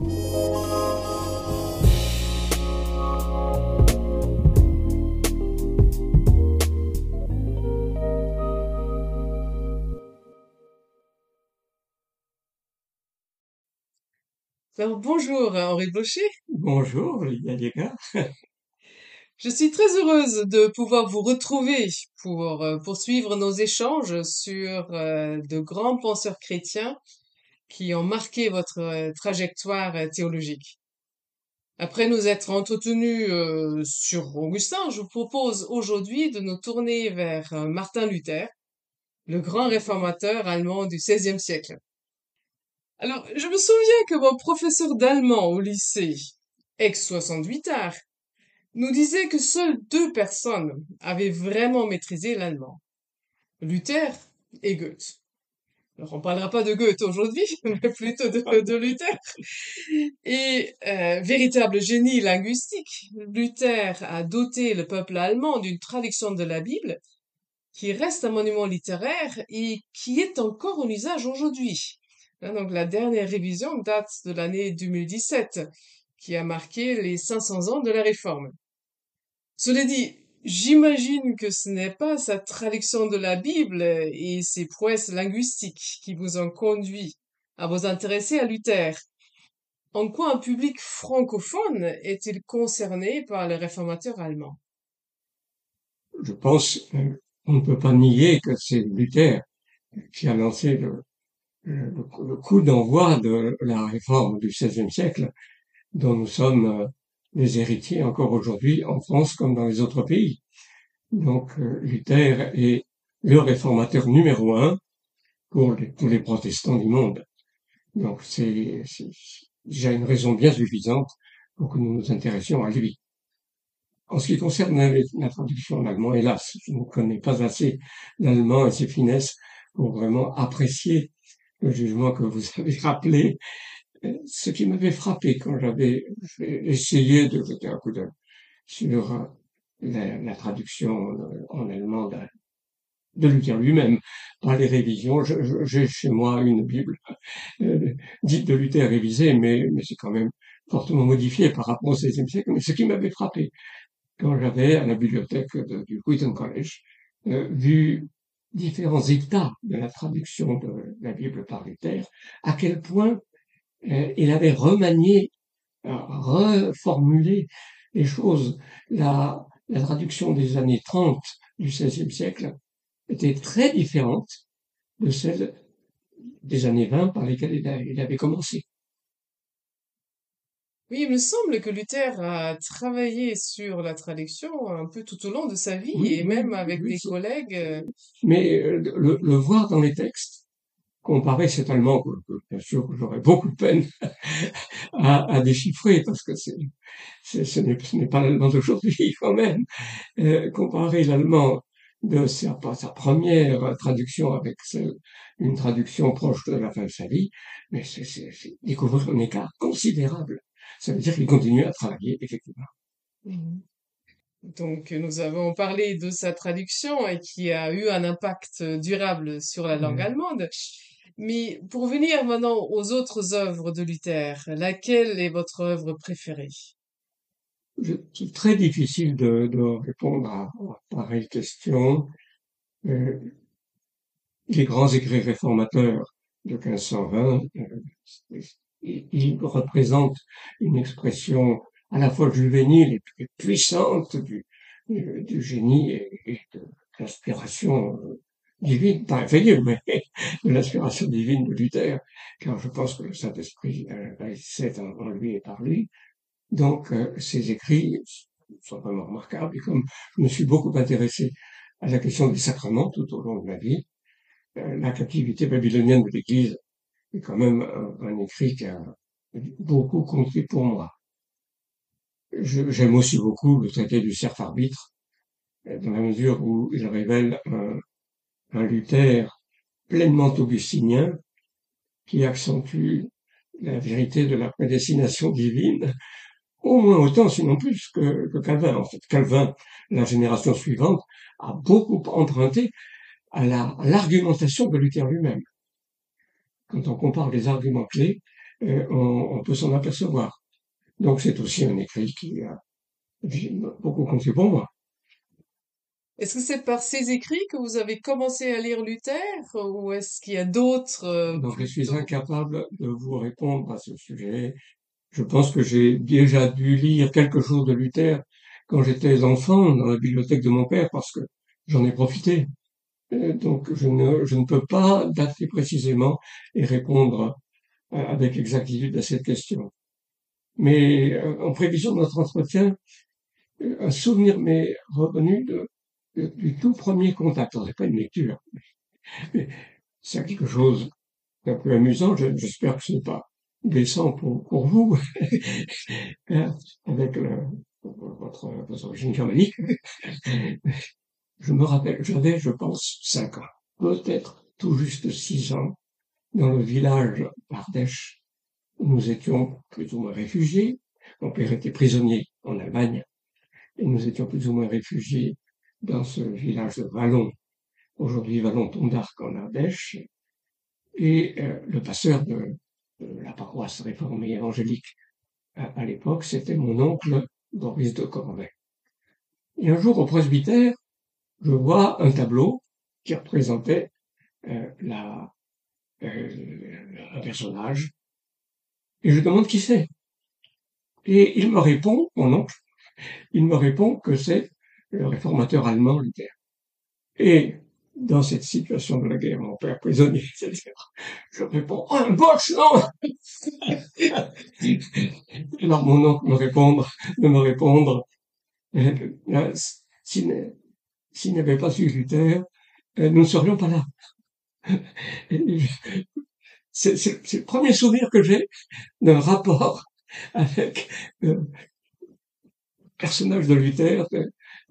Alors, bonjour Henri Blocher, Bonjour, Lydia je suis très heureuse de pouvoir vous retrouver pour euh, poursuivre nos échanges sur euh, de grands penseurs chrétiens qui ont marqué votre euh, trajectoire euh, théologique. Après nous être entretenus euh, sur Augustin, je vous propose aujourd'hui de nous tourner vers Martin Luther, le grand réformateur allemand du XVIe siècle. Alors, je me souviens que mon professeur d'allemand au lycée, ex-68 art, nous disait que seules deux personnes avaient vraiment maîtrisé l'allemand, Luther et Goethe. Alors, on parlera pas de Goethe aujourd'hui, mais plutôt de, Luther. Et euh, véritable génie linguistique, Luther a doté le peuple allemand d'une traduction de la Bible qui reste un monument littéraire et qui est encore en usage aujourd'hui. Hein, donc la dernière révision date de l'année 2017, qui a marqué les 500 ans de la Réforme. Cela dit, j'imagine que ce n'est pas sa traduction de la Bible et ses prouesses linguistiques qui vous ont conduit à vous intéresser à Luther. En quoi un public francophone est-il concerné par le réformateur allemand? Je pense euh, on ne peut pas nier que c'est Luther qui a lancé le, le, le coup d'envoi de la réforme du XVIe siècle, dont nous sommes euh, les héritiers encore aujourd'hui en France comme dans les autres pays. Donc euh, Luther est le réformateur numéro un pour les, tous les protestants du monde. Donc c'est déjà une raison bien suffisante pour que nous nous intéressions à lui. En ce qui concerne la, la traduction en allemand, hélas, je ne connais pas assez l'allemand et ses finesses pour vraiment apprécier le jugement que vous avez rappelé. Ce qui m'avait frappé quand j'avais essayé de jeter un coup d'œil sur euh, la, traduction euh, en allemand de, Luther lui-même, par les révisions. J'ai chez moi une Bible euh, dite de Luther révisée, mais, c'est quand même fortement modifié par rapport au XVIe siècle. Mais ce qui m'avait frappé, quand j'avais à la bibliothèque du Wheaton College vu différents états de la traduction de la Bible par Luther, à quel point euh, il avait remanié, euh, reformulé les choses. La, la traduction des années 30 du XVIe siècle était très différente de celle des années 20 par lesquelles il, a- il avait commencé. Oui, il me semble que Luther a travaillé sur la traduction un peu tout au long de sa vie Oui, et même avec oui, des collègues. euh, mais le, le voir dans les textes, comparer cet allemand que, que, bien sûr que j'aurais beaucoup de peine à, à déchiffrer parce que c'est, ce n'est pas l'allemand d'aujourd'hui quand même, euh, comparer l'allemand de sa, première traduction avec celle, une traduction proche de la fin de sa vie, mais c'est découvrir un écart considérable. Ça veut dire qu'il continue à travailler, effectivement. Mhm. Donc, nous avons parlé de sa traduction et qui a eu un impact durable sur la langue Euh, allemande. Mais pour venir maintenant aux autres œuvres de Luther, laquelle est votre œuvre préférée? C'est très difficile de, répondre à, à pareille question. Euh, les grands écrits réformateurs de 1520, euh, ils représentent une expression à la fois juvénile et puis puissante du, génie et, et de l'inspiration euh, divine, pas inférieure, mais de l'inspiration divine de Luther, car je pense que le Saint-Esprit euh, agissait en, en lui et par lui. Donc, euh, ces écrits sont vraiment remarquables, et comme je me suis beaucoup intéressé à la question des sacrements tout au long de ma vie, euh, la captivité babylonienne de l'Église est quand même un, un écrit qui a beaucoup compté pour moi. J'aime aussi beaucoup le traité du cerf arbitre, euh, dans la mesure où il révèle un, un Luther pleinement augustinien qui accentue la vérité de la prédestination divine, au moins autant, sinon plus, que, Calvin. En fait, Calvin, la génération suivante, a beaucoup emprunté à la- à l'argumentation de Luther lui-même. Quand on compare les arguments clés, on, peut s'en apercevoir. Donc c'est aussi un écrit qui a beaucoup compté pour moi. Est-ce que c'est par ces écrits que vous avez commencé à lire Luther ou est-ce qu'il y a d'autres euh, je suis incapable de vous répondre à ce sujet. Je pense que j'ai déjà dû lire quelque chose de Luther quand j'étais enfant dans la bibliothèque de mon père parce que j'en ai profité. donc je ne, je ne peux pas dater précisément et répondre euh, avec exactitude à cette question. Mais euh, en prévision de notre entretien, un souvenir m'est revenu de du tout premier contact. C'est pas une lecture, mais c'est quelque chose d'un peu amusant. J'espère que ce n'est pas blessant pour, vous, avec le, votre, votre origine germanique. Je me rappelle, j'avais, je pense, cinq ans, peut-être tout juste six ans, dans le village d'Ardèche, où nous étions plus ou moins réfugiés. Mon père était prisonnier en Allemagne, et nous étions plus ou moins réfugiés dans ce village de Vallon, aujourd'hui Vallon-Tondarc en Ardèche, et euh, le pasteur de, la paroisse réformée évangélique à, l'époque, c'était mon oncle Boris de Corvée. Et un jour au presbytère, je vois un tableau qui représentait euh, la, euh, un personnage, et je demande qui c'est. Et il me répond, mon oncle, il me répond que c'est le réformateur allemand Luther. Et dans cette situation de la guerre, mon père prisonnier, je réponds, oh, un boche, non Alors mon oncle me répondre, de me répondre, euh, s'il n'avait pas eu Luther, euh, nous ne serions pas là. C'est le premier souvenir que j'ai d'un rapport avec euh, personnage de Luther,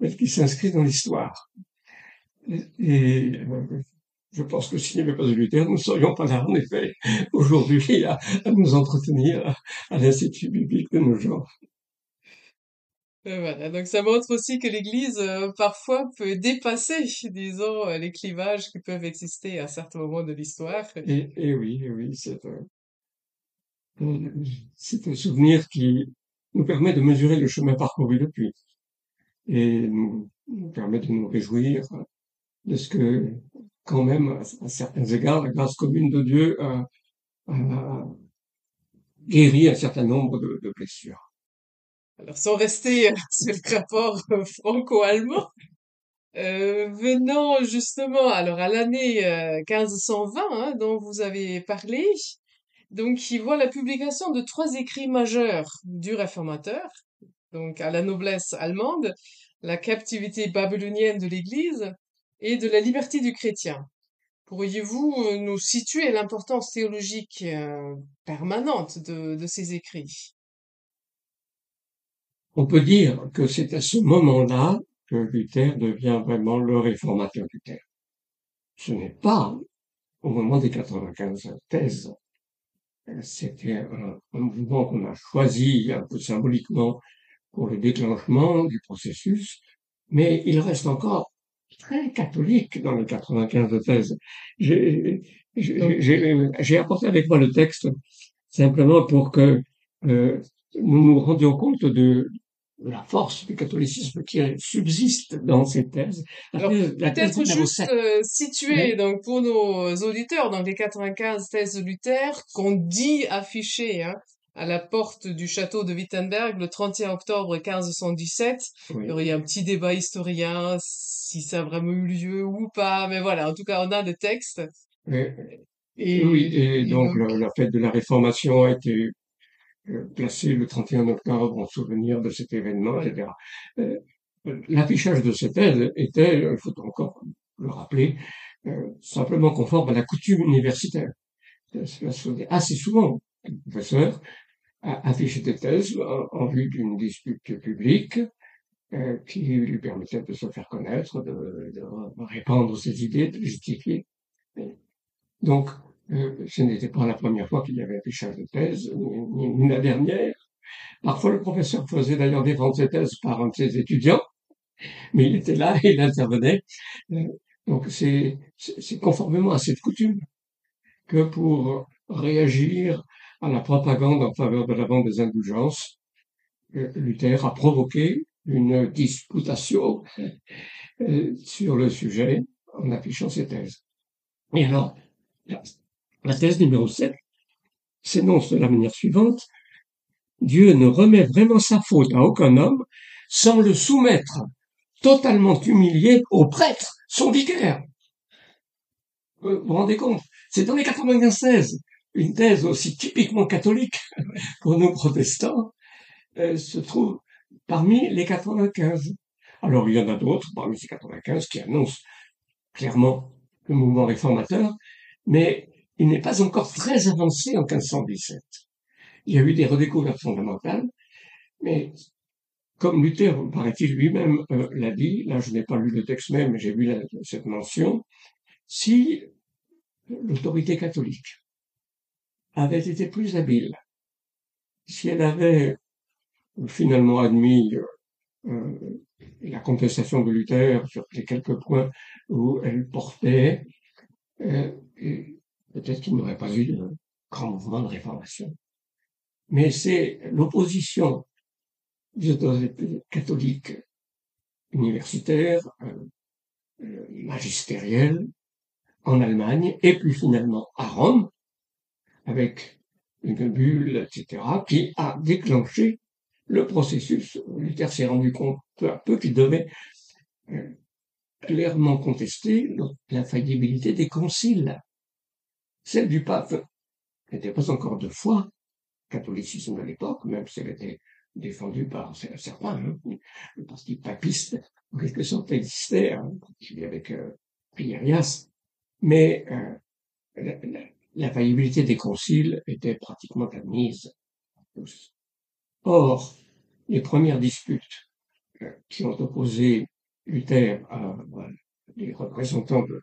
qui s'inscrit dans l'histoire. Et, euh, je pense que s'il n'y avait pas de Luther, nous ne serions pas là, en effet, aujourd'hui, à, nous entretenir à, l'Institut biblique de nos jours. Voilà, donc ça montre aussi que l'Église euh, parfois peut dépasser, disons, euh, les clivages qui peuvent exister à certains moments de l'histoire. Et, et, oui, oui, c'est c'est un souvenir qui nous permet de mesurer le chemin parcouru depuis et nous, permet de nous réjouir de ce que, quand même, à, certains égards, la grâce commune de Dieu a, guéri un certain nombre de, blessures. Alors, sans rester sur le rapport franco-allemand, euh, venant justement alors à l'année 1520 euh, hein, dont vous avez parlé, donc il voit la publication de trois écrits majeurs du réformateur, donc à la noblesse allemande, la captivité babylonienne de l'Église et de la liberté du chrétien. Pourriez-vous euh, nous situer l'importance théologique euh, permanente de, ces écrits? On peut dire que c'est à ce moment-là que Luther devient vraiment le réformateur Luther. Ce n'est pas au moment des 95 thèses. C'était un mouvement qu'on a choisi un peu symboliquement pour le déclenchement du processus, mais il reste encore très catholique dans les 95 de thèse. J'ai apporté avec moi le texte simplement pour que euh, nous nous rendions compte de, la force du catholicisme qui subsiste dans ces thèses. peut-être juste euh, situer donc pour nos auditeurs dans les 95 thèses de Luther qu'on dit afficher hein, à la porte du château de Wittenberg le 31 octobre 1517. Il y aurait un petit débat historien si ça a vraiment eu lieu ou pas, mais voilà, en tout cas, on a des textes. Et, oui, et, donc, La, fête de la Réformation a été euh, placée le 31 octobre en souvenir de cet événement, etc. Euh, l'affichage de cette aide était, il faut encore le rappeler, euh, simplement conforme à la coutume universitaire. Assez souvent. Le professeur afficher des thèses en, vue d'une dispute publique euh, qui lui permettait de se faire connaître, de, de répandre ses idées, de justifier. Donc, euh, ce n'était pas la première fois qu'il y avait affichage de thèse, ni, ni, la dernière. Parfois, le professeur faisait d'ailleurs défendre ses thèses par un de ses étudiants, mais il était là et il intervenait. Euh, donc, c'est conformément à cette coutume que pour réagir à la propagande en faveur de la vente des indulgences, euh, Luther a provoqué une disputation euh, sur le sujet en affichant ses thèses. Et alors, la, thèse numéro 7 s'énonce de la manière suivante. Dieu ne remet vraiment sa faute à aucun homme sans le soumettre totalement humilié au prêtre, son vicaire. Vous vous rendez compte? C'est dans les 96, une thèse aussi typiquement catholique pour nous protestants euh, se trouve parmi les 95. Alors il y en a d'autres parmi ces 95 qui annoncent clairement le mouvement réformateur, mais il n'est pas encore très avancé en 1517. Il y a eu des redécouvertes fondamentales, mais comme Luther, paraît-il lui-même, euh, l'a dit, là je n'ai pas lu le texte même, mais j'ai vu cette mention, si l'autorité catholique avait été plus habile, si elle avait finalement admis euh, la contestation de Luther sur les quelques points où elle portait, euh, peut-être qu'il n'y aurait pas eu de grand mouvement de réformation. Mais c'est l'opposition des autorités catholiques universitaires, euh, magistérielles, en Allemagne, et puis finalement à Rome, avec une bulle, etc., qui a déclenché le processus. Luther s'est rendu compte peu à peu qu'il devait euh, clairement contester l'infaillibilité des conciles. Celle du pape n'était pas encore de foi, catholicisme de l'époque, même si elle était défendue par certains, hein, le parti papiste, en quelque sorte, existait, hein, avec euh, mais euh, l'infaillibilité des conciles était pratiquement admise. Or, les premières disputes euh, qui ont opposé Luther à les représentants de,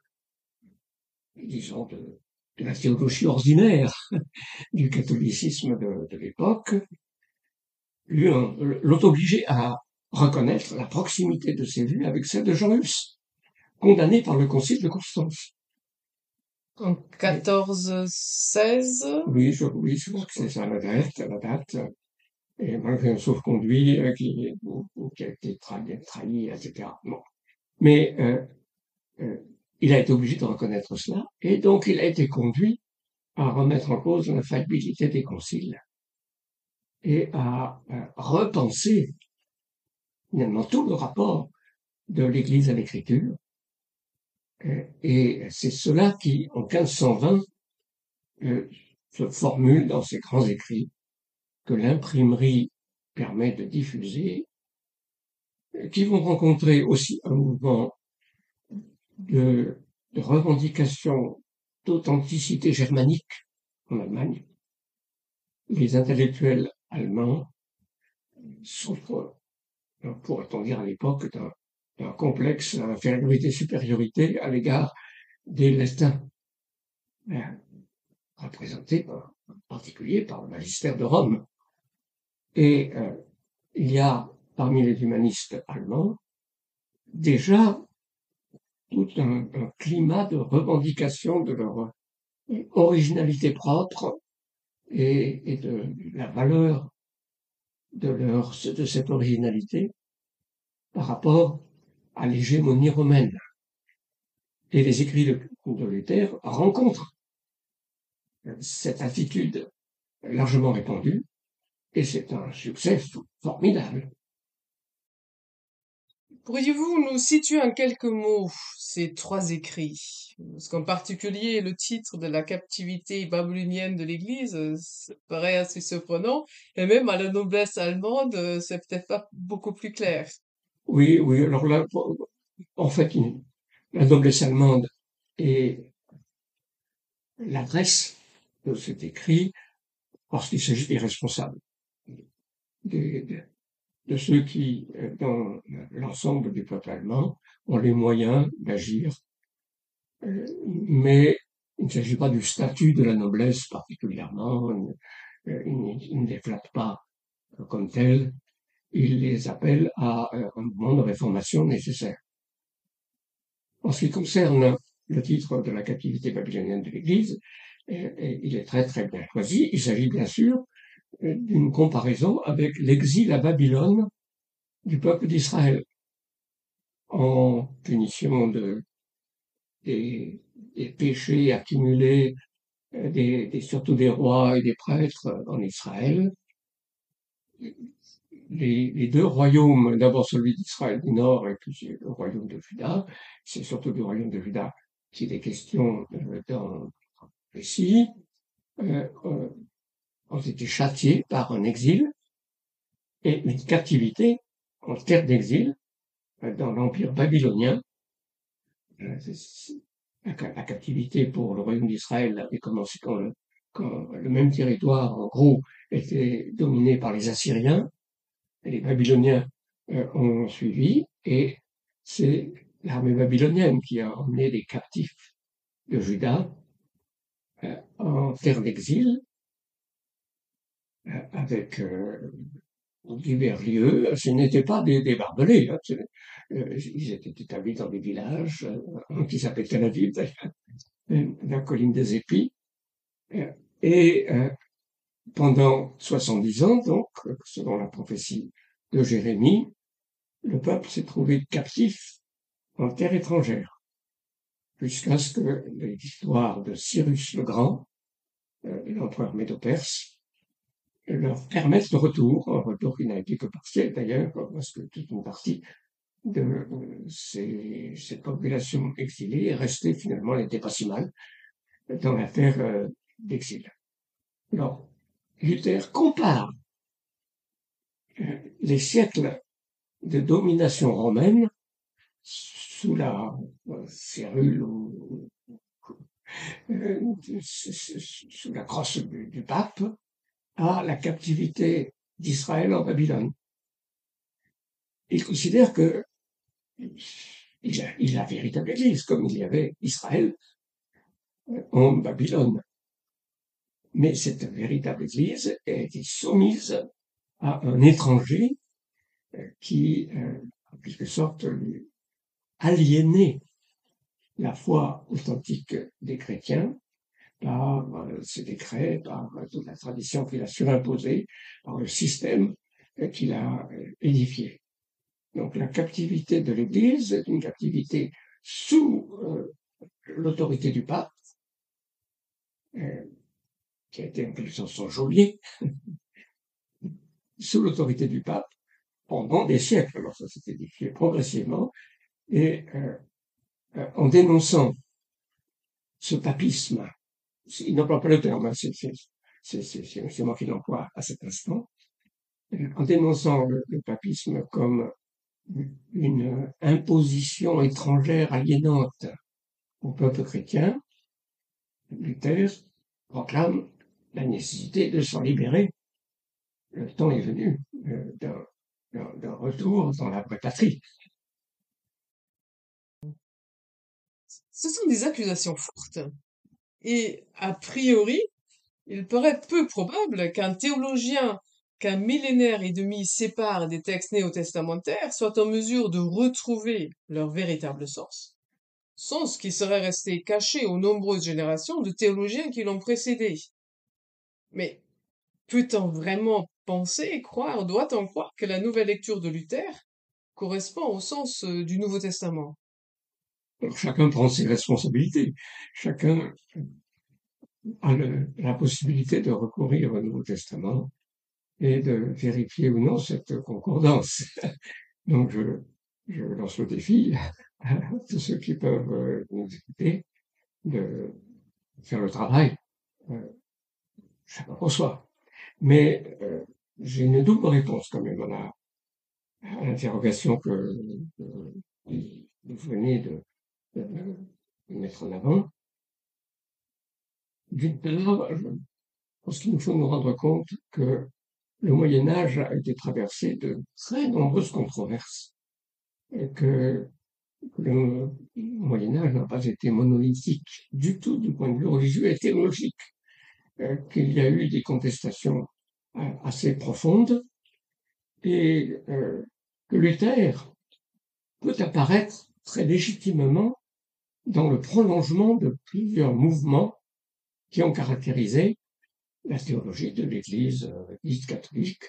disons, de, la théologie ordinaire du catholicisme de, l'époque, l'ont obligé à reconnaître la proximité de ses vues avec celle de Jean Hus, condamné par le Concile de Constance. En 1416 Oui, je, oui, je que c'est ça la date, la date et malgré un sauf-conduit euh, qui, qui, a été trahi, trahi etc. Bon. Mais euh, euh, il a été obligé de reconnaître cela, et donc il a été conduit à remettre en cause l'infaillibilité des conciles et à, à repenser finalement tout le rapport de l'Église à l'Écriture. Et c'est cela qui, en 1520, se formule dans ses grands écrits que l'imprimerie permet de diffuser, qui vont rencontrer aussi un mouvement de, revendication d'authenticité germanique en Allemagne. Les intellectuels allemands souffrent, pourrait-on dire à l'époque, d'un complexe d'infériorité-supériorité à l'égard des latins, hein, représentés en particulier par le magistère de Rome. Et euh, il y a parmi les humanistes allemands déjà tout un, climat de revendication de leur originalité propre et, de la valeur de, leur, de cette originalité par rapport à l'hégémonie romaine. Et les écrits de, de Luther rencontrent cette attitude largement répandue et c'est un succès formidable. Pourriez-vous nous situer en quelques mots ces trois écrits? Parce qu'en particulier, le titre de la captivité babylonienne de l'Église paraît assez surprenant, et même à la noblesse allemande, c'est peut-être pas beaucoup plus clair. Oui, oui, alors là, en fait, la noblesse allemande et l'adresse de cet écrit, parce qu'il s'agit des responsables de, ceux qui, euh, dans l'ensemble du peuple allemand, ont les moyens d'agir. Euh, mais il ne s'agit pas du statut de la noblesse particulièrement, euh, il, ne les flatte pas comme tel, il les appelle à un mouvement de réformation nécessaire. En ce qui concerne le titre de la captivité babylonienne de l'Église, il est très très bien choisi. Il s'agit bien sûr euh, d'une comparaison avec l'exil à Babylone du peuple d'Israël en punition de, des, péchés accumulés, euh, surtout des rois et des prêtres en Israël. Les, deux royaumes, d'abord celui d'Israël du Nord et puis le royaume de Juda, c'est surtout du royaume de Juda qu'il est question euh, dans récit, euh, euh, ont été châtiés par un exil et une captivité en terre d'exil euh, dans l'empire babylonien. La, captivité pour le royaume d'Israël avait commencé quand le, quand le même territoire, en gros, était dominé par les Assyriens. Les Babyloniens euh, ont suivi et c'est l'armée babylonienne qui a emmené les captifs de Juda euh, en terre d'exil euh, avec divers lieux. Ce n'étaient pas des, barbelés. Hein, ils étaient établis dans des villages qui s'appellent Tel Aviv, la colline des épis. Et pendant 70 ans, donc, selon la prophétie de Jérémie, le peuple s'est trouvé captif en terre étrangère jusqu'à ce que l'histoire de Cyrus le Grand, euh, l'empereur médo-perse, leur permette le retour, un retour qui n'a été que partiel d'ailleurs, parce que toute une partie de euh, cette population exilée est restée finalement, n'était pas si mal dans l'affaire euh, d'exil. Alors, Luther compare les siècles de domination romaine sous la cérule ou euh, sous la crosse du, pape à la captivité d'Israël en Babylone. Il considère que il a, il a véritable église, comme il y avait Israël euh, en Babylone. Mais cette véritable église été soumise à un étranger euh, qui, en quelque sorte, lui, aliéner la foi authentique des chrétiens par euh, ses décrets, par euh, toute la tradition qu'il a surimposée, par le système qu'il a euh, édifié. Donc la captivité de l'Église est une captivité sous l'autorité du pape, qui a été sorte son geôlier, sous l'autorité du pape, pendant des siècles. Alors ça s'est édifié progressivement, et euh, euh, en dénonçant ce papisme, il n'emploie pas le terme, hein, c'est moi qui l'emploie à cet instant, euh, en dénonçant le, papisme comme une imposition étrangère aliénante au peuple chrétien, Luther proclame la nécessité de s'en libérer. Le temps est venu d'un retour dans la patrie. Ce sont des accusations fortes. Et a priori, il paraît peu probable qu'un théologien qu'un millénaire et demi sépare des textes néo-testamentaires soit en mesure de retrouver leur véritable sens, sens qui serait resté caché aux nombreuses générations de théologiens qui l'ont précédé. Mais peut-on vraiment penser, croire, doit-on croire que la nouvelle lecture de Luther correspond au sens euh, du Nouveau Testament? Chacun prend ses responsabilités. Chacun a la possibilité de recourir au Nouveau Testament et de vérifier ou non cette concordance. Donc je, je lance le défi à tous ceux qui peuvent euh, nous écouter de faire le travail euh, pour soi. Mais euh, j'ai une double réponse quand même à l'interrogation que, que vous venez de, mettre en avant. D'une part, je pense qu'il nous faut nous rendre compte que le Moyen Âge a été traversé de très nombreuses controverses et que le Moyen Âge n'a pas été monolithique du tout du point de vue religieux et théologique, euh, qu'il y a eu des contestations euh, assez profondes. Et euh, que Luther peut apparaître très légitimement dans le prolongement de plusieurs mouvements qui ont caractérisé la théologie de l'Église euh, catholique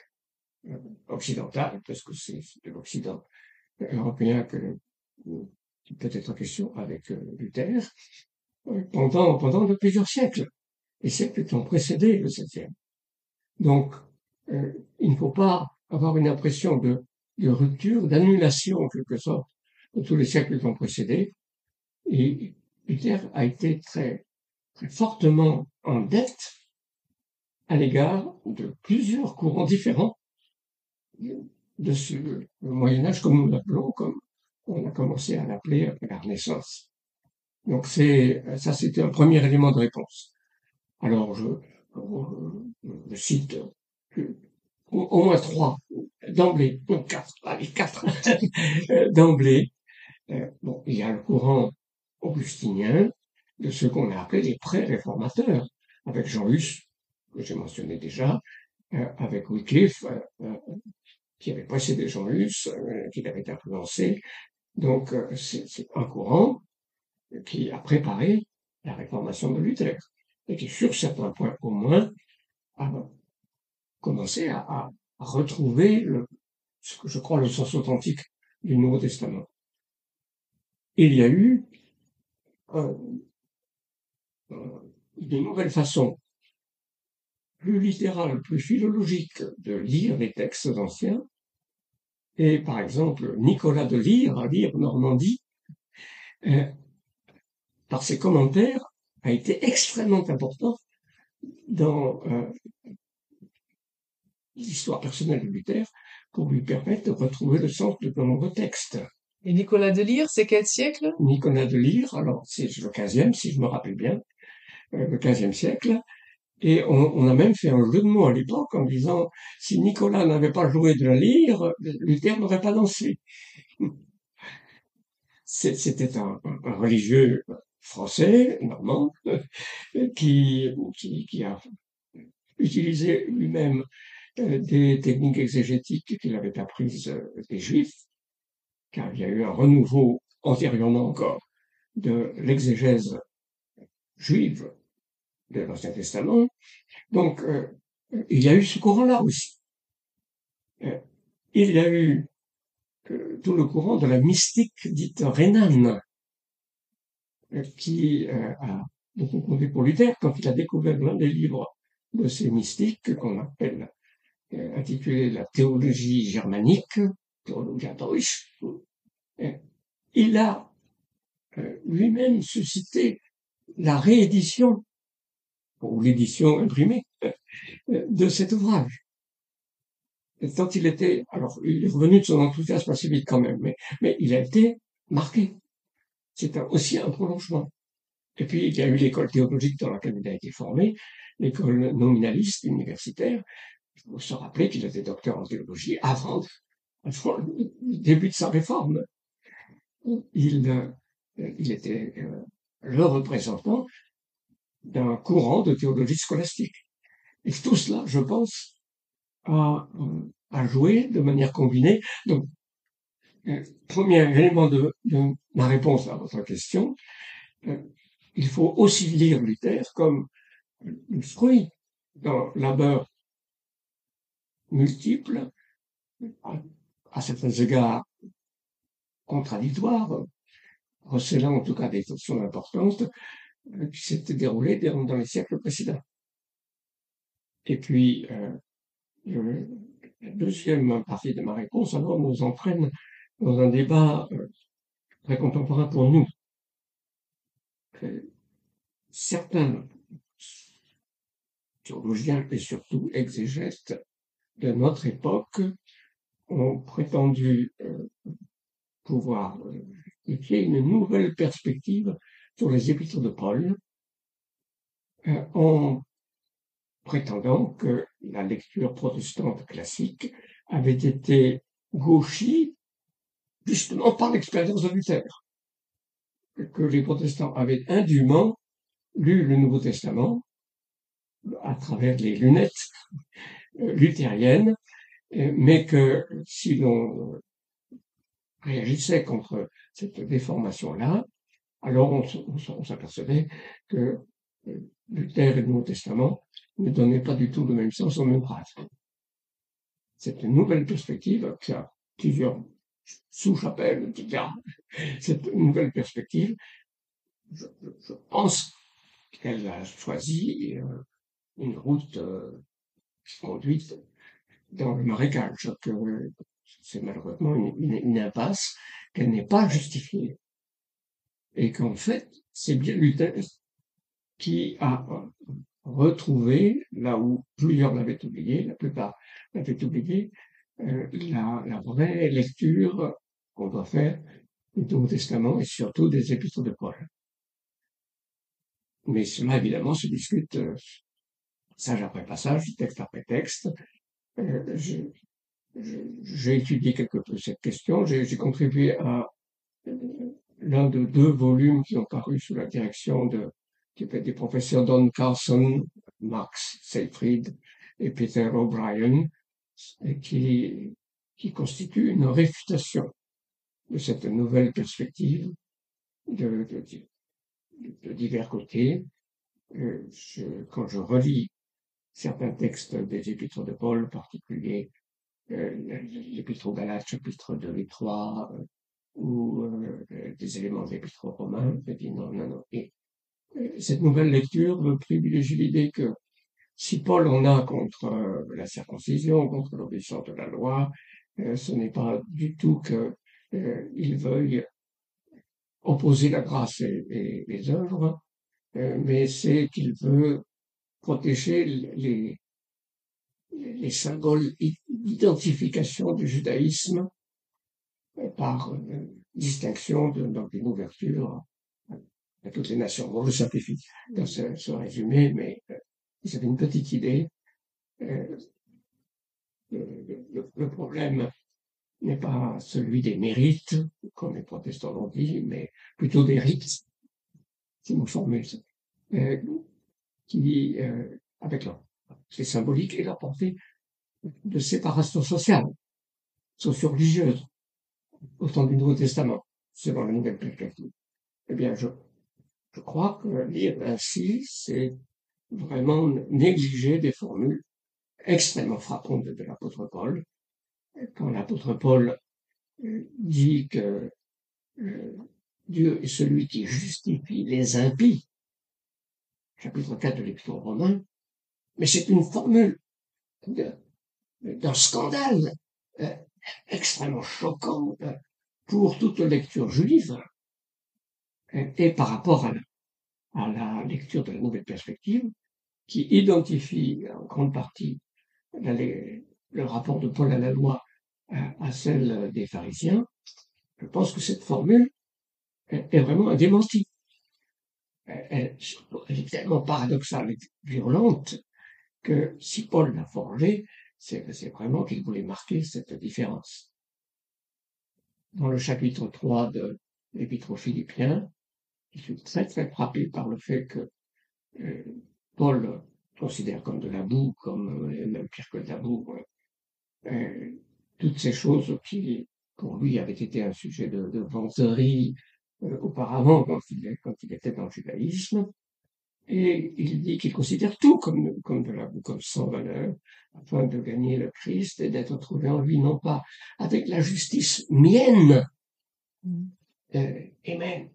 euh, occidentale, parce que c'est de l'Occident européen que peut être question avec euh, Luther, euh, pendant, pendant de plusieurs siècles, les siècles qui ont précédé le septième. Donc, euh, il ne faut pas avoir une impression de, de rupture, d'annulation en quelque sorte de tous les siècles qui ont précédé. Et Luther a été très, très fortement en dette à l'égard de plusieurs courants différents de ce Moyen Âge, comme nous l'appelons, comme on a commencé à l'appeler après la Renaissance. Donc c'est ça, c'était un premier élément de réponse. Alors je, je, cite au, moins trois d'emblée, quatre, allez quatre d'emblée. Euh, bon, il y a le courant augustinien de ce qu'on a appelé les pré-réformateurs, avec Jean Hus, que j'ai mentionné déjà, euh, avec Wycliffe, euh, qui avait précédé Jean Hus, qui l'avait influencé. Donc c'est un courant qui a préparé la réformation de Luther et sur certains points au moins, a commencé à, retrouver ce que je crois le sens authentique du Nouveau Testament. Il y a eu euh, euh, de nouvelles façons plus littérales, plus philologiques de lire les textes anciens. Et par exemple, Nicolas de Lyre, à Lyre Normandie, euh, par ses commentaires, a été extrêmement important dans euh, l'histoire personnelle de Luther pour lui permettre de retrouver le sens de nombreux textes. Et Nicolas de Lyre, c'est quel siècle? Nicolas de Lyre, alors c'est le 15e, si je me rappelle bien, euh, le 15e siècle. Et on, on, a même fait un jeu de mots à l'époque en disant si Nicolas n'avait pas joué de la lyre, Luther n'aurait pas dansé. C'était un, un, religieux français, normand, qui, qui, qui a utilisé lui-même euh, des techniques exégétiques qu'il avait apprises euh, des Juifs, car il y a eu un renouveau antérieurement encore de l'exégèse juive de l'Ancien Testament. Donc, euh, il y a eu ce courant-là aussi. il y a eu tout le courant de la mystique dite rénane, qui a beaucoup compté pour Luther quand il a découvert l'un des livres de ces mystiques qu'on appelle euh, intitulé La théologie germanique, Theologia Deutsch, euh, il a euh, lui-même suscité la réédition, ou l'édition imprimée, de cet ouvrage. Et il était, alors il est revenu de son enthousiasme assez vite quand même, mais, mais il a été marqué. C'est aussi un prolongement. Et puis il y a eu l'école théologique dans laquelle il a été formé, l'école nominaliste universitaire, il faut se rappeler qu'il était docteur en théologie avant, le début de sa réforme. Il, euh, il était euh, le représentant d'un courant de théologie scolastique. Et tout cela, je pense, a, a joué de manière combinée. Euh, premier élément de, ma réponse à votre question, il faut aussi lire Luther comme un fruit d'un labeur multiples, à, certains égards contradictoires, recelant en tout cas des fonctions importantes, euh, qui s'étaient déroulées dans, les siècles précédents. Et puis, euh, la deuxième partie de ma réponse, alors, nous entraîne dans un débat euh, très contemporain pour nous. certains théologiens et surtout exégètes de notre époque ont prétendu euh, pouvoir euh, une nouvelle perspective sur les épîtres de Paul en prétendant que la lecture protestante classique avait été gauchie justement par l'expérience de Luther, que les protestants avaient indûment lu le Nouveau Testament à travers les lunettes luthérienne, euh, mais que si l'on réagissait contre cette déformation-là, alors on, s'apercevait que Luther et le Nouveau Testament ne donnaient pas du tout le même sens aux mêmes phrases. Cette nouvelle perspective qui a plusieurs sous-chapelles, cette nouvelle perspective, je, pense qu'elle a choisi euh, une route euh, conduite dans le marécage, que c'est malheureusement une impasse, qu'elle n'est pas justifiée. Et qu'en fait, c'est bien Luther qui a retrouvé, là où plusieurs l'avaient oublié, la plupart l'avaient oublié, euh, la, vraie lecture qu'on doit faire du Nouveau Testament et surtout des épîtres de Paul. Mais cela, évidemment, se discute euh, passage après passage, texte après texte. Euh, j'ai étudié quelque peu cette question. J'ai contribué à l'un de deux volumes qui ont paru sous la direction de, des professeurs Don Carson, Max Seyfried et Peter O'Brien, qui, constituent une réfutation de cette nouvelle perspective de, divers côtés. Euh, quand je relis certains textes des épîtres de Paul, en particulier euh, l'épître aux Galates, chapitre 2 et 3, euh, ou euh, des éléments de l'épître aux Romains, je dis non, non, non. Et cette nouvelle lecture privilégie l'idée que si Paul en a contre la circoncision, contre l'obéissance de la loi, ce n'est pas du tout qu'il veuille opposer la grâce et, les œuvres, mais c'est qu'il veut protéger les, les symboles d'identification du judaïsme par euh, distinction de, donc une ouverture à toutes les nations. Bon, je simplifie dans ce, résumé, mais euh, avez une petite idée. Euh, le, le, problème n'est pas celui des mérites, comme les protestants l'ont dit, mais plutôt des rites, c'est une formule, euh, qui, euh, avec leur, c'est symbolique et la portée de séparation sociale, socio-religieuse, au temps du Nouveau Testament, selon la nouvelle perspective. Eh bien, je, je crois que lire ainsi, c'est vraiment négliger des formules extrêmement frappantes de l'apôtre Paul. Quand l'apôtre Paul euh, dit que euh, Dieu est celui qui justifie les impies, chapitre 4 de l'Épître romain, mais c'est une formule d'un scandale euh, extrêmement choquante pour toute lecture juive et par rapport à la, lecture de la nouvelle perspective qui identifie en grande partie le rapport de Paul à la loi à, celle des pharisiens, je pense que cette formule est, vraiment un démenti. Elle, est tellement paradoxale et violente que si Paul l'a forgée, c'est vraiment qu'il voulait marquer cette différence. Dans le chapitre 3 de l'Épître aux Philippiens, je suis très très frappé par le fait que euh, Paul considère comme de la boue, comme euh, même pire que de la boue, euh, toutes ces choses qui, pour lui, avaient été un sujet de, de vanterie auparavant quand il, quand il était dans le judaïsme, et il dit qu'il considère tout comme, comme de la boue, comme sans valeur, afin de gagner le Christ et d'être trouvé en lui, non pas avec la justice mienne, mm. euh, Amen.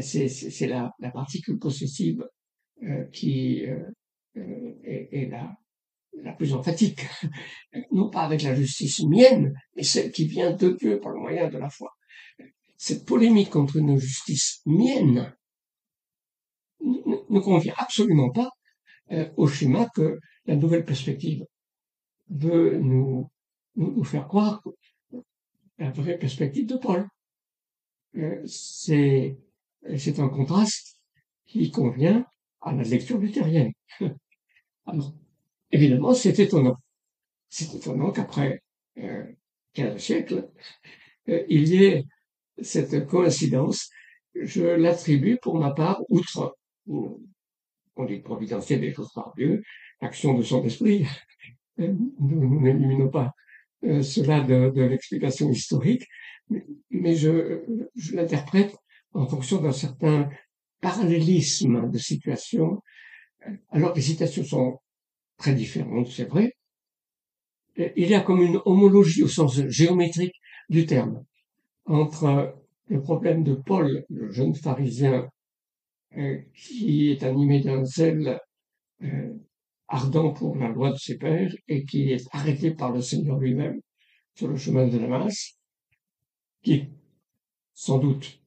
C'est la, la particule possessive euh, qui euh, euh, est, est la, la plus emphatique. non pas avec la justice mienne, mais celle qui vient de Dieu par le moyen de la foi. Cette polémique contre une justice mienne ne convient absolument pas euh, au schéma que la nouvelle perspective veut nous, nous, faire croire la vraie perspective de Paul. Euh, c'est, c'est un contraste qui convient à la lecture luthérienne. Alors, évidemment, c'est étonnant. C'est étonnant qu'après euh, 15 siècles, euh, il y ait cette coïncidence. Je l'attribue pour ma part, outre on dit providentiel des choses par Dieu, action de son esprit. Nous n'éliminons pas euh, cela de, l'explication historique, mais, je, je l'interprète en fonction d'un certain parallélisme de situation Alors les citations sont très différentes, c'est vrai. Il y a comme une homologie au sens géométrique du terme entre le problème de Paul, le jeune pharisien, euh, qui est animé d'un zèle euh, ardent pour la loi de ses pères et qui est arrêté par le Seigneur lui-même sur le chemin de Damas, qui sans doute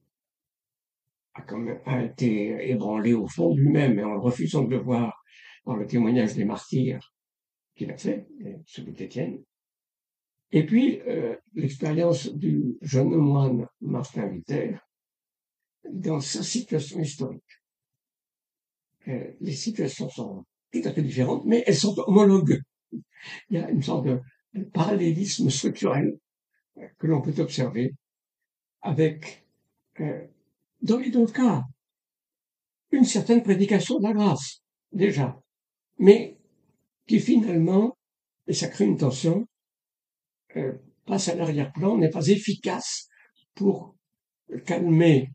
a, quand même, a été ébranlé au fond de lui-même et en refusant de le voir dans le témoignage des martyrs qu'il a fait, celui d'Étienne. Et puis, euh, l'expérience du jeune moine Martin Luther dans sa situation historique. Euh, les situations sont tout à fait différentes, mais elles sont homologues. Il y a une sorte de parallélisme structurel euh, que l'on peut observer avec, euh, dans les deux cas, une certaine prédication de la grâce, déjà, mais qui finalement, et ça crée une tension, euh, passe à l'arrière-plan, n'est pas efficace pour calmer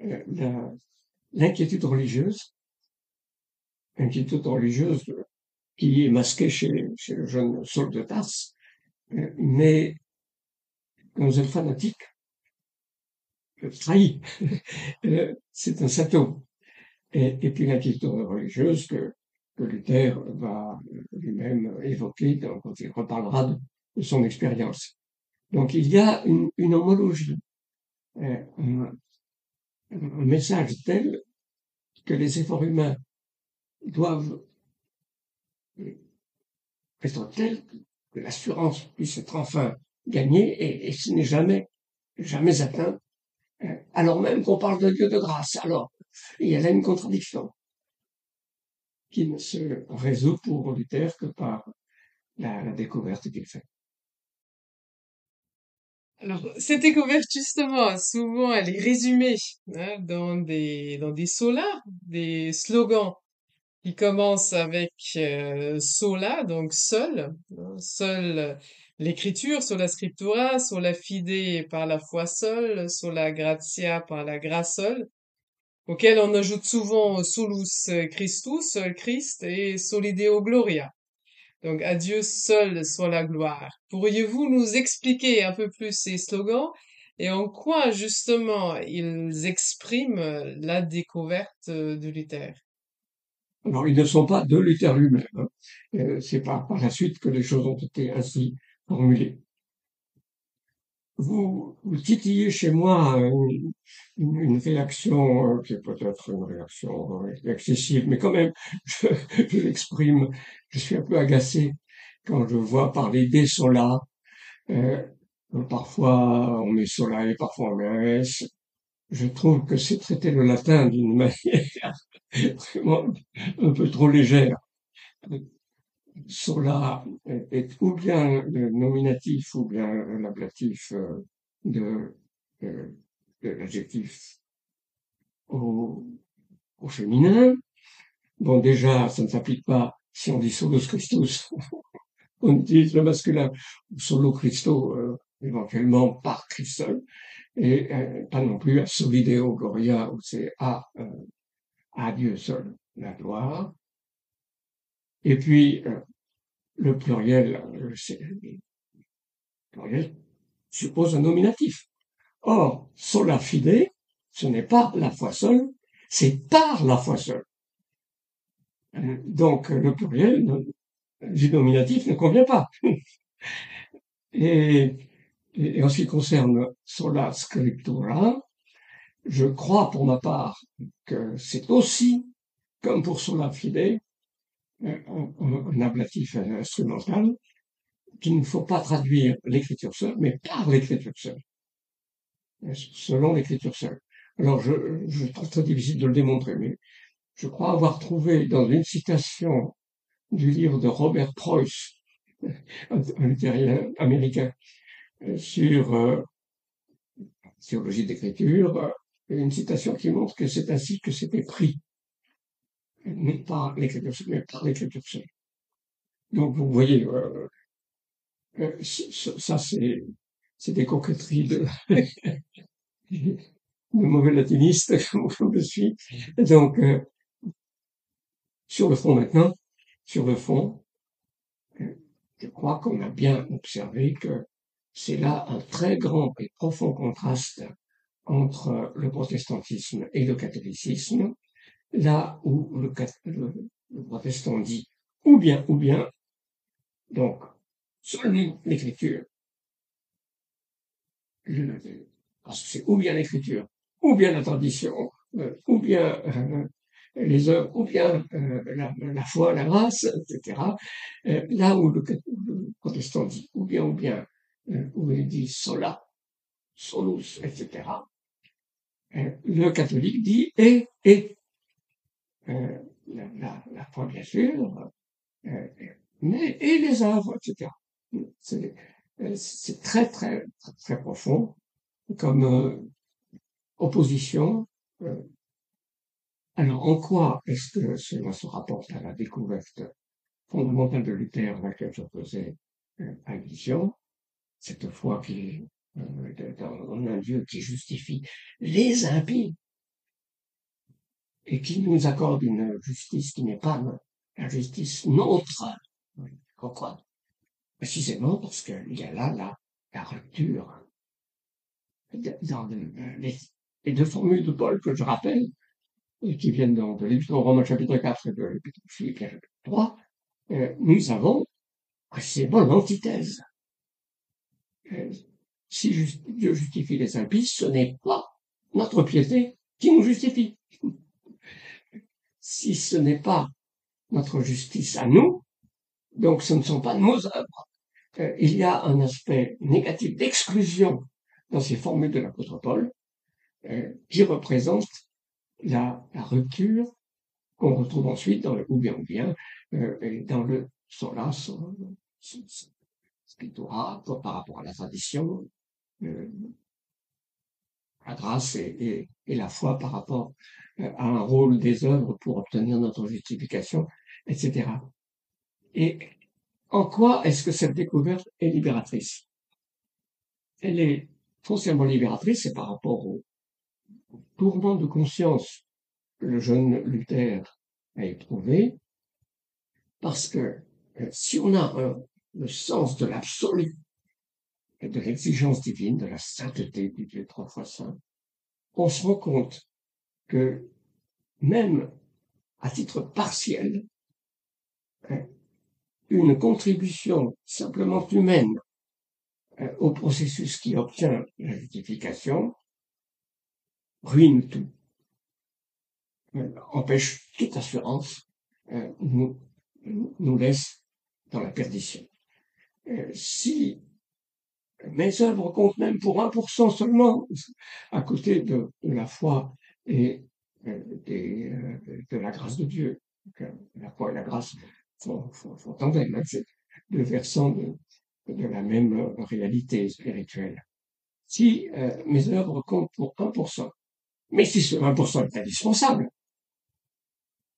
euh, l'inquiétude religieuse, inquiétude religieuse qui est masquée chez, le jeune Saul de Tarse, euh, mais dans un fanatique trahi, c'est un sato. Et, et puis l'inquiétude religieuse que, Luther va lui-même évoquer quand il reparlera de, son expérience. Donc il y a une, homologie, euh, un, message tel que les efforts humains doivent être tels que l'assurance puisse être enfin gagnée et, et ce n'est jamais, jamais atteint, euh, alors même qu'on parle de Dieu de grâce. Alors, il y a là une contradiction qui ne se résout pour Luther que par la, découverte qu'il fait. Alors, cette découverte, justement, souvent, elle est résumée hein, dans des, dans des solas, des slogans qui commencent avec euh, sola, donc seul, hein, seul l'écriture, sola scriptura, sola fide par la foi seule, sola gratia par la grâce seule, auquel on ajoute souvent solus Christus, seul Christ, et solideo gloria. Donc, à Dieu seul soit la gloire. Pourriez-vous nous expliquer un peu plus ces slogans et en quoi, justement, ils expriment la découverte de Luther? Alors, ils ne sont pas de Luther lui-même. Hein. Euh, c'est par, par la suite que les choses ont été ainsi formulées. Vous, vous titillez chez moi une, une, une réaction euh, qui est peut-être une réaction euh, excessive, mais quand même, je, je l'exprime. Je suis un peu agacé quand je vois parler des solas. Euh, parfois on met sola et parfois on met S. Je trouve que c'est traiter le latin d'une manière vraiment un peu trop légère. Sola est ou bien le nominatif ou bien l'ablatif euh, de, l'adjectif au, au féminin. Bon, déjà, ça ne s'applique pas si on dit solus Christus, on utilise le masculin, solo Christo, euh, éventuellement par Christ seul, et euh, pas non plus à solideo gloria, où c'est à, euh, à Dieu seul la gloire. Et puis, euh, le pluriel, euh, le pluriel suppose un nominatif. Or, sola fide, ce n'est pas la foi seule, c'est par la foi seule. Euh, donc, le pluriel du nominatif ne convient pas. et, et, en ce qui concerne sola scriptura, je crois pour ma part que c'est aussi, comme pour sola fide, un, ablatif instrumental, qu'il ne faut pas traduire l'écriture seule, mais par l'écriture seule, selon l'écriture seule. Alors, je, je trouve très difficile de le démontrer, mais je crois avoir trouvé dans une citation du livre de Robert Preuss, un luthérien américain, sur euh, théologie d'écriture, euh, une citation qui montre que c'est ainsi que c'était pris mais par l'écriture seule. Donc vous voyez, euh, euh, ça c'est des coquetteries de, de mauvais latinistes comme je suis. Donc euh, Sur le fond maintenant, sur le fond, je crois qu'on a bien observé que c'est là un très grand et profond contraste entre le protestantisme et le catholicisme, là où le, protestant dit ou bien, ou bien, donc seulement l'écriture, parce que c'est ou bien l'écriture, ou bien la tradition, euh, ou bien euh, les œuvres, ou bien euh, la, foi, la grâce, etc. là où le, protestant dit ou bien, ou bien, où il dit sola, solus, etc. le catholique dit et, et. La, la, foi, bien sûr, mais et les œuvres, etc. C'est très, très, très, profond comme opposition alors, en quoi est-ce que cela se rapporte à la découverte fondamentale de Luther à laquelle je faisais euh, allusion Cette foi qui euh, dans un Dieu qui justifie les impies et qui nous accorde une justice qui n'est pas la justice nôtre. Pourquoi Précisément parce qu'il y a là la, la rupture. Dans les, deux formules de Paul que je rappelle, qui viennent dans, de l'Épître Romains chapitre 4 et de l'Épître Philippe chapitre 3, euh, nous avons précisément l'antithèse. Euh, si Dieu justifie les impies, ce n'est pas notre piété qui nous justifie. Si ce n'est pas notre justice à nous, donc ce ne sont pas nos œuvres. Euh, il y a un aspect négatif d'exclusion dans ces formules de l'apôtre Paul euh, qui représente la, rupture qu'on retrouve ensuite dans le ou bien ou bien, euh, dans le sola, scriptura, par rapport à la tradition, la grâce et, et, la foi par rapport à un rôle des œuvres pour obtenir notre justification, etc. Et en quoi est-ce que cette découverte est libératrice? Elle est foncièrement libératrice, c'est par rapport au, tourment de conscience que le jeune Luther a éprouvé, parce que euh, si on a le sens de l'absolu de l'exigence divine, de la sainteté du Dieu trois fois saint, on se rend compte que même à titre partiel, hein, une contribution simplement humaine euh, au processus qui obtient la justification ruine tout, euh, empêche toute assurance, nous, nous laisse dans la perdition. Euh, si mes œuvres comptent même pour 1% seulement, à côté de, la foi et de la grâce de Dieu, la foi et la grâce font, font, font tandem, hein, c'est deux versants de, de, la même réalité spirituelle. Si mes œuvres comptent pour 1%, mais si ce 1% est indispensable,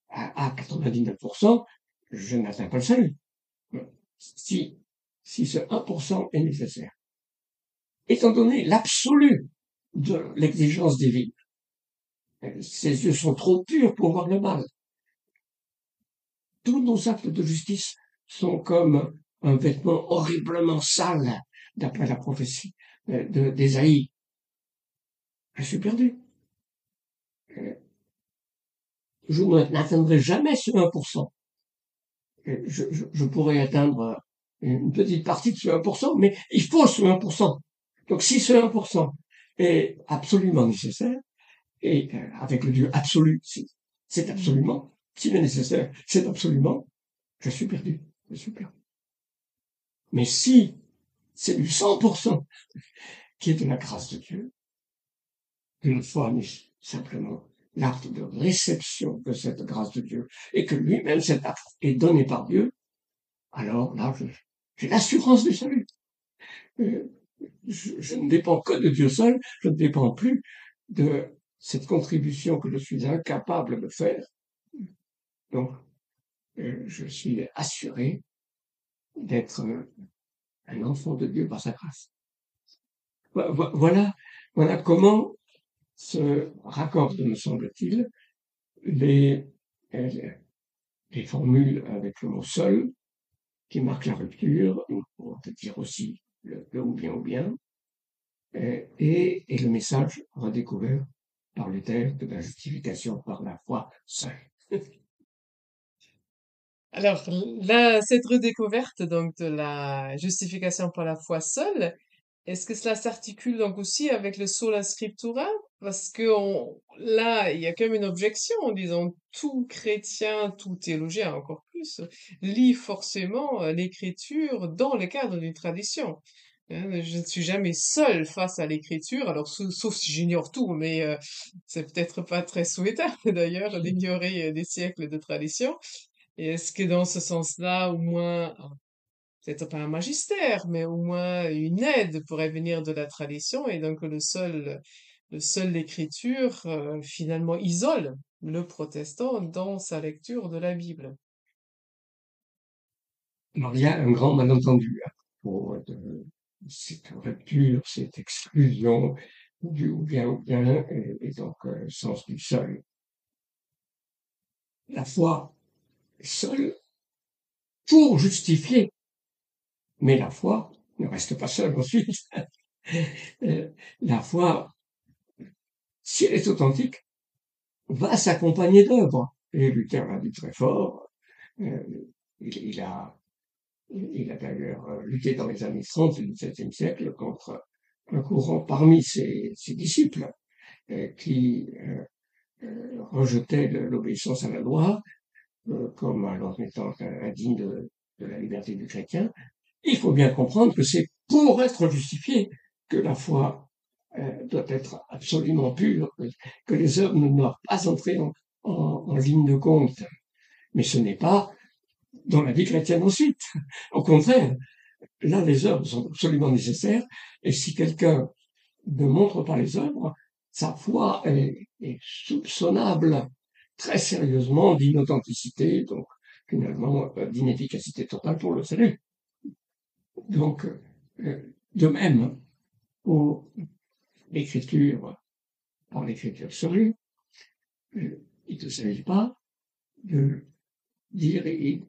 à, 99%, je n'atteins pas le salut. Si, si ce 1% est nécessaire. Étant donné l'absolu de l'exigence divine, ses yeux sont trop purs pour voir le mal. Tous nos actes de justice sont comme un vêtement horriblement sale, d'après la prophétie d'Ésaïe. Je suis perdu je n'atteindrai jamais ce 1%. Je, je, je, pourrais atteindre une petite partie de ce 1%, mais il faut ce 1%. Donc si ce 1% est absolument nécessaire, et euh, avec le Dieu absolu, c'est absolument, s'il est nécessaire, c'est absolument, je suis perdu, je suis perdu. Mais si c'est du 100% qui est de la grâce de Dieu, une fois simplement l'acte de réception de cette grâce de Dieu, et que lui-même cet acte est donné par Dieu, alors là, j'ai l'assurance du salut. Euh, je, ne dépends que de Dieu seul, je ne dépends plus de cette contribution que je suis incapable de faire. Donc, euh, je suis assuré d'être un enfant de Dieu par sa grâce. Voilà, voilà comment se raccordent, me semble-t-il, les, des formules avec le mot seul, qui marque la rupture, on peut dire aussi le, ou bien ou bien, et, et le message redécouvert par Luther de la justification par la foi seule. Alors cette redécouverte donc de la justification par la foi seule, est-ce que cela s'articule donc aussi avec le sola scriptura? Parce que là, il y a quand même une objection en disant tout chrétien, tout théologien encore plus, lit forcément euh, l'écriture dans le cadre d'une tradition. Hein, je ne suis jamais seul face à l'écriture, alors sauf, si j'ignore tout, mais euh, c'est peut-être pas très souhaitable d'ailleurs d'ignorer euh, des siècles de tradition. Et est-ce que dans ce sens-là, au moins, peut-être pas un magistère, mais au moins une aide pourrait venir de la tradition, et donc le seul, le seul l'écriture euh, finalement isole le protestant dans sa lecture de la Bible? Alors il y a un grand malentendu à propos de cette rupture, cette exclusion du bien ou bien, et, donc euh, sens du seul. La foi seule pour justifier. Mais la foi ne reste pas seule ensuite. Euh, la foi, si elle est authentique, va s'accompagner d'œuvres. Et Luther l'a dit très fort. Euh, il, a, il a d'ailleurs euh, lutté dans les années 30 du XVIIe siècle contre un courant parmi ses, disciples qui rejetait l'obéissance à la loi euh, comme alors étant indigne de, de la liberté du chrétien, il faut bien comprendre que c'est pour être justifié que la foi euh, doit être absolument pure, que, les œuvres ne doivent pas entrer en, en, ligne de compte. Mais ce n'est pas dans la vie chrétienne ensuite. Au contraire, là, les œuvres sont absolument nécessaires, et si quelqu'un ne montre pas les œuvres, sa foi est, est soupçonnable très sérieusement d'inauthenticité, donc finalement euh, d'inefficacité totale pour le salut. Donc, euh, de même, pour l'écriture, par l'écriture seule, euh, il ne s'agit pas de il,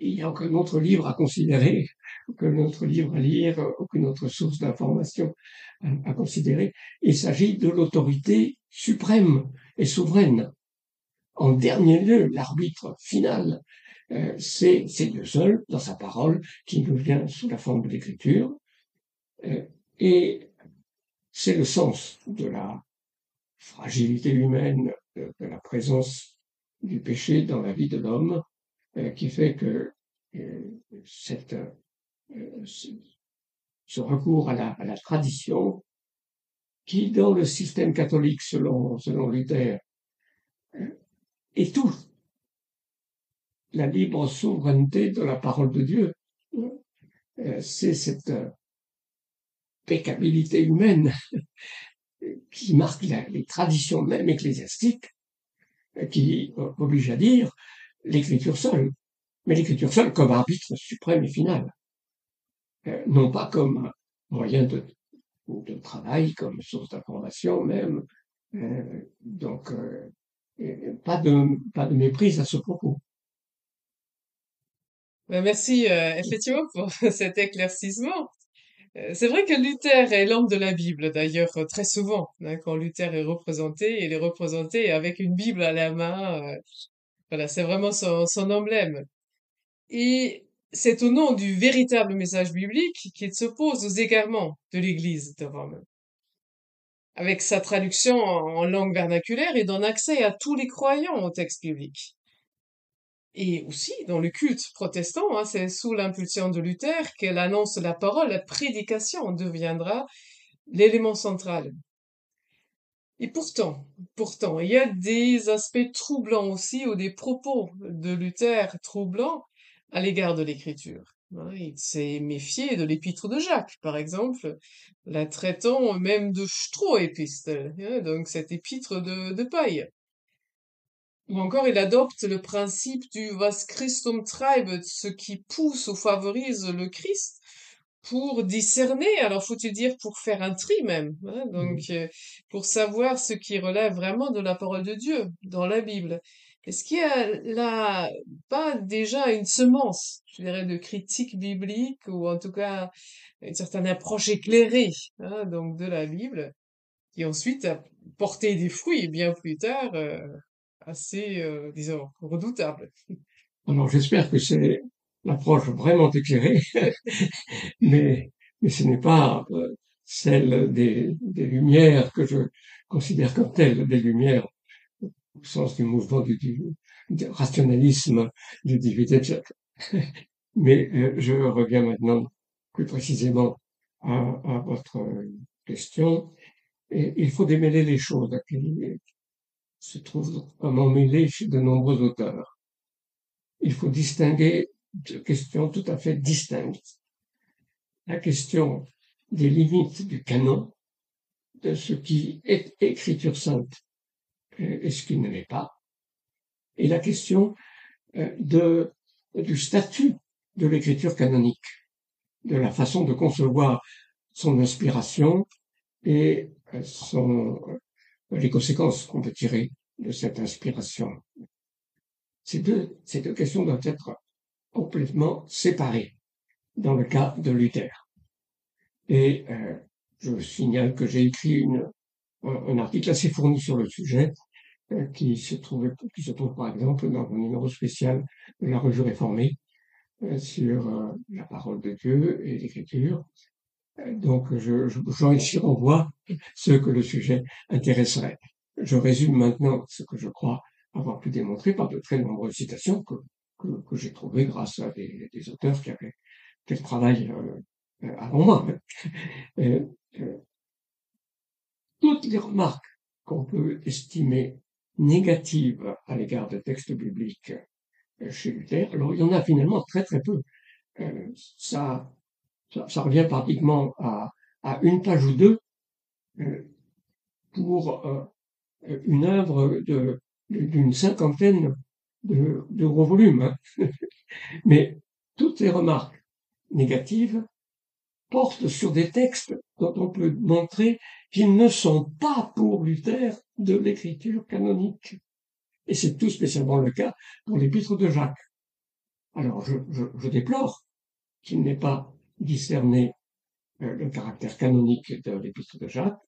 n'y a aucun autre livre à considérer, aucun autre livre à lire, aucune autre source d'information à considérer. Il s'agit de l'autorité suprême et souveraine en dernier lieu, l'arbitre final, euh, c'est Dieu seul, dans sa parole, qui nous vient sous la forme de l'écriture. Euh, et c'est le sens de la fragilité humaine, de, la présence du péché dans la vie de l'homme, euh, qui fait que cette, ce recours à la, à la, tradition, qui dans le système catholique, selon, selon Luther, tout. La libre souveraineté de la parole de Dieu, euh, c'est cette euh, pécabilité humaine qui marque les traditions même ecclésiastiques, euh, qui oblige à dire l'écriture seule, mais l'écriture seule comme arbitre suprême et final, non pas comme moyen de, travail, comme source d'information même. donc, pas de, pas de méprise à ce propos. Ben, merci euh, effectivement pour cet éclaircissement. Euh, c'est vrai que Luther est l'homme de la Bible, d'ailleurs, très souvent. Hein, quand Luther est représenté, il est représenté avec une Bible à la main. Voilà, c'est vraiment son, emblème. Et c'est au nom du véritable message biblique qu'il s'oppose aux égarements de l'Église de Rome avec sa traduction en langue vernaculaire et donne accès à tous les croyants au texte biblique. Et aussi, dans le culte protestant, hein, c'est sous l'impulsion de Luther qu'elle annonce la parole, la prédication deviendra l'élément central. Et pourtant, pourtant, il y a des aspects troublants aussi, ou des propos de Luther troublants à l'égard de l'écriture. Hein, il s'est méfié de l'épître de Jacques, par exemple, la traitant même de Stroh-épistole, hein, donc cette épître de, de paille. Ou encore, il adopte le principe du was Christum treibet, ce qui pousse ou favorise le Christ, pour discerner, alors faut-il dire pour faire un tri même, hein, donc mmh. euh, pour savoir ce qui relève vraiment de la parole de Dieu dans la Bible. Est-ce qu'il y a là pas déjà une semence, je dirais, de critique biblique ou en tout cas une certaine approche éclairée, hein, donc de la Bible, qui ensuite a porté des fruits bien plus tard, euh, assez, euh, disons, redoutables? Alors j'espère que c'est l'approche vraiment éclairée, mais, mais ce n'est pas euh, celle des, des lumières que je considère comme telles, des lumières au sens du mouvement du, rationalisme du XVIIIe siècle. Mais euh, je reviens maintenant plus précisément à, à votre question. Et il faut démêler les choses qui se trouvent vraiment mêlées chez de nombreux auteurs. Il faut distinguer deux questions tout à fait distinctes. La question des limites du canon, de ce qui est écriture sainte et ce qui ne l'est pas, et la question euh, de, du statut de l'écriture canonique, de la façon de concevoir son inspiration et euh, son, euh, les conséquences qu'on peut tirer de cette inspiration. Ces deux, ces deux questions doivent être complètement séparées dans le cas de Luther. Et euh, je signale que j'ai écrit une, un, article assez fourni sur le sujet euh, qui se trouve qui se trouve par exemple dans un numéro spécial de la revue réformée euh, sur euh, la parole de Dieu et l'écriture. Donc je, je, je renvoie ceux que le sujet intéresserait. Je résume maintenant ce que je crois avoir pu démontrer par de très nombreuses citations que, que, j'ai trouvées grâce à des, auteurs qui avaient fait le travail euh, avant moi. Euh, euh, toutes les remarques qu'on peut estimer négatives à l'égard des textes bibliques chez Luther, alors il y en a finalement très très peu. Ça, ça, ça, revient pratiquement à, à, une page ou deux pour une œuvre d'une cinquantaine de, gros volumes. Hein. Mais toutes les remarques négatives portent sur des textes dont on peut montrer qu'ils ne sont pas pour Luther de l'écriture canonique. Et c'est tout spécialement le cas pour l'épître de Jacques. Alors je déplore qu'il n'ait pas discerné euh, le caractère canonique de l'épître de Jacques,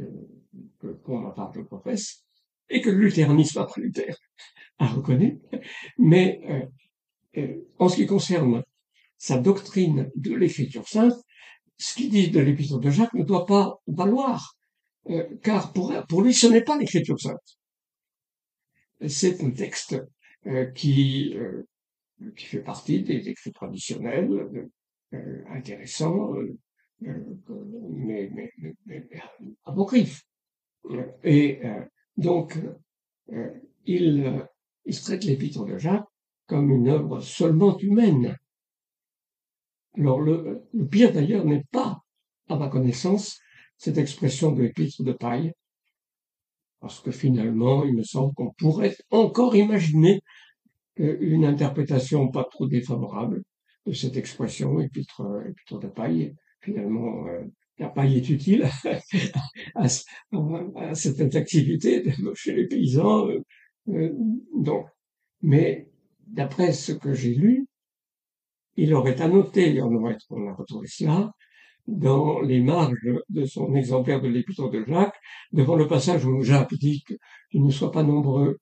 euh, que pour ma part je professe, et que le luthéranisme après Luther a reconnu. Mais euh, euh, en ce qui concerne sa doctrine de l'écriture sainte, ce qu'il dit de l'épître de Jacques ne doit pas valoir, euh, car pour, pour lui, ce n'est pas l'écriture sainte. C'est un texte euh, qui, euh, qui fait partie des écrits traditionnels, euh, intéressants, mais, mais, mais, apocryphes. Et donc, il, il traite l'épître de Jacques comme une œuvre seulement humaine, alors le, pire d'ailleurs n'est pas, à ma connaissance, cette expression de l'épître de paille, parce que finalement, il me semble qu'on pourrait encore imaginer une interprétation pas trop défavorable de cette expression épître, épître de paille. Finalement, euh, la paille est utile à, à, cette activité chez les paysans. Euh, donc, mais d'après ce que j'ai lu, il aurait annoté, on, aurait, on a retrouvé cela, dans les marges de son exemplaire de l'épître de Jacques, devant le passage où Jacques dit qu'il ne soit pas nombreux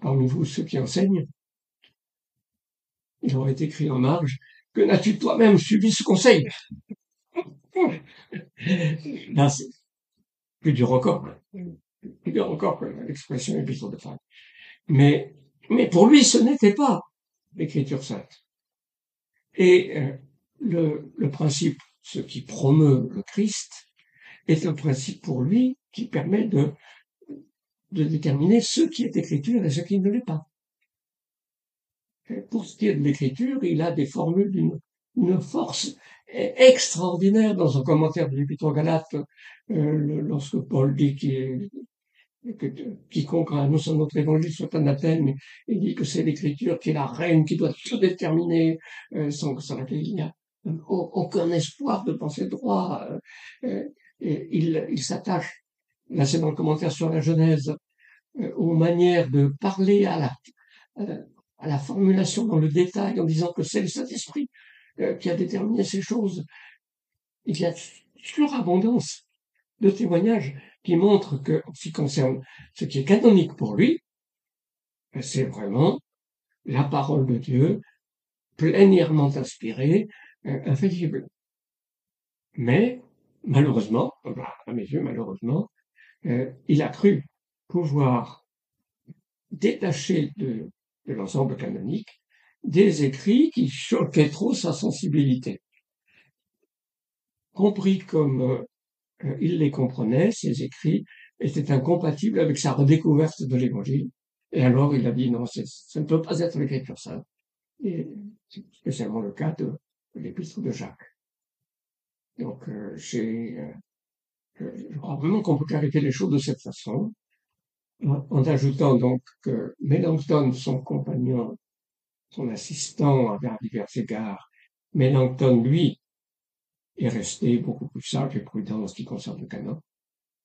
parmi vous ceux qui enseignent. Il aurait écrit en marge, que n'as-tu toi-même suivi ce conseil? Là, c'est plus dur encore. Plus dur encore que l'expression épître de Jacques. Mais, mais pour lui, ce n'était pas l'écriture sainte. Et euh, le, le principe, ce qui promeut le Christ, est un principe pour lui qui permet de, de déterminer ce qui est écriture et ce qui ne l'est pas. pour ce qui est de l'écriture, il a des formules d'une une force extraordinaire dans son commentaire de l'Épître Galate, euh, lorsque Paul dit qu'il que quiconque annonce notre évangile soit anathème, il dit que c'est l'écriture qui est la reine, qui doit tout déterminer, euh, sans, laquelle il n'y a aucun espoir de penser droit. Euh, et il, s'attache, là c'est dans le commentaire sur la Genèse, euh, aux manières de parler à la, formulation dans le détail en disant que c'est le Saint-Esprit euh, qui a déterminé ces choses. Il y a surabondance de témoignages qui montrent que, en ce qui concerne ce qui est canonique pour lui, c'est vraiment la parole de Dieu, plénièrement inspirée, euh, infaillible. Mais, malheureusement, à mes yeux, malheureusement, euh, il a cru pouvoir détacher de, de l'ensemble canonique des écrits qui choquaient trop sa sensibilité. Compris comme euh, il les comprenait, ces écrits étaient incompatibles avec sa redécouverte de l'Évangile. Et alors il a dit non, ça ne peut pas être l'écriture sainte. Et c'est spécialement le cas de, l'épître de Jacques. Donc euh, j'ai, euh, je crois vraiment qu'on peut clarifier les choses de cette façon, en, ajoutant donc que Mélenchon, son compagnon, son assistant à divers égards, Mélenchon, lui, est resté beaucoup plus sage et prudent en ce qui concerne le canon.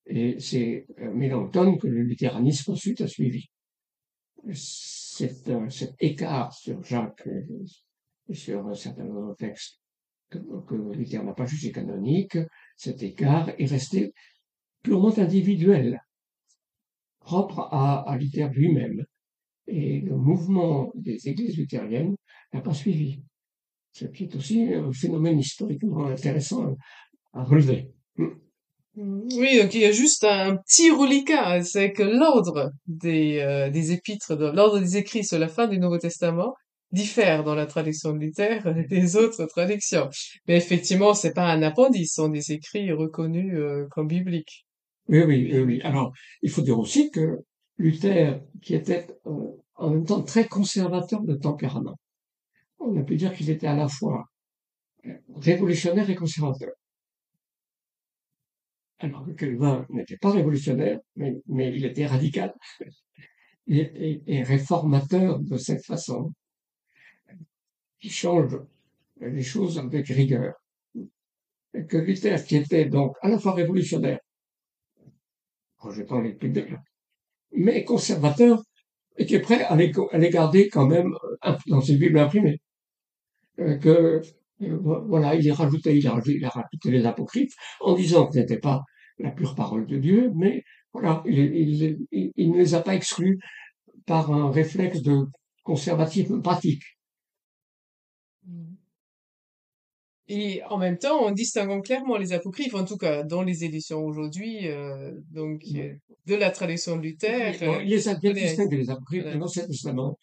Et c'est euh, Mélenchon que le luthéranisme ensuite a suivi. Cet, cet écart sur Jacques et sur un certain nombre textes que, Luther n'a pas jugé canonique, cet écart est resté purement individuel, propre à Luther lui-même. Et le mouvement des églises luthériennes n'a pas suivi. Ce qui est aussi un phénomène historiquement intéressant à relever. Mm. Oui, donc il y a juste un petit reliquat, c'est que l'ordre des, euh, des épîtres, l'ordre des écrits sur la fin du Nouveau Testament diffère dans la traduction de Luther des autres traductions. Mais effectivement, c'est pas un appendice, ce sont des écrits reconnus euh, comme bibliques. Oui, oui, oui, Alors, il faut dire aussi que Luther, qui était euh, en même temps très conservateur de tempérament, on a pu dire qu'il était à la fois euh, révolutionnaire et conservateur. Alors que Calvin n'était pas révolutionnaire, mais, il était radical et, réformateur de cette façon, qui change les choses avec rigueur. Et que Luther, qui était donc à la fois révolutionnaire projetant les publics, mais conservateur et qui est prêt à les, garder quand même euh, dans ses Bibles imprimées. Euh, que euh, voilà, il a rajouté, il a, il a rajouté les apocryphes en disant que ce n'était pas la pure parole de Dieu, mais voilà, il, il, ne les a pas exclus par un réflexe de conservatisme pratique. Et en même temps, en distinguant clairement les apocryphes, en tout cas dans les éditions aujourd'hui, euh, donc euh, de la tradition de Luther. Il les a bien distingués, les apocryphes, dans l'Ancien Testament,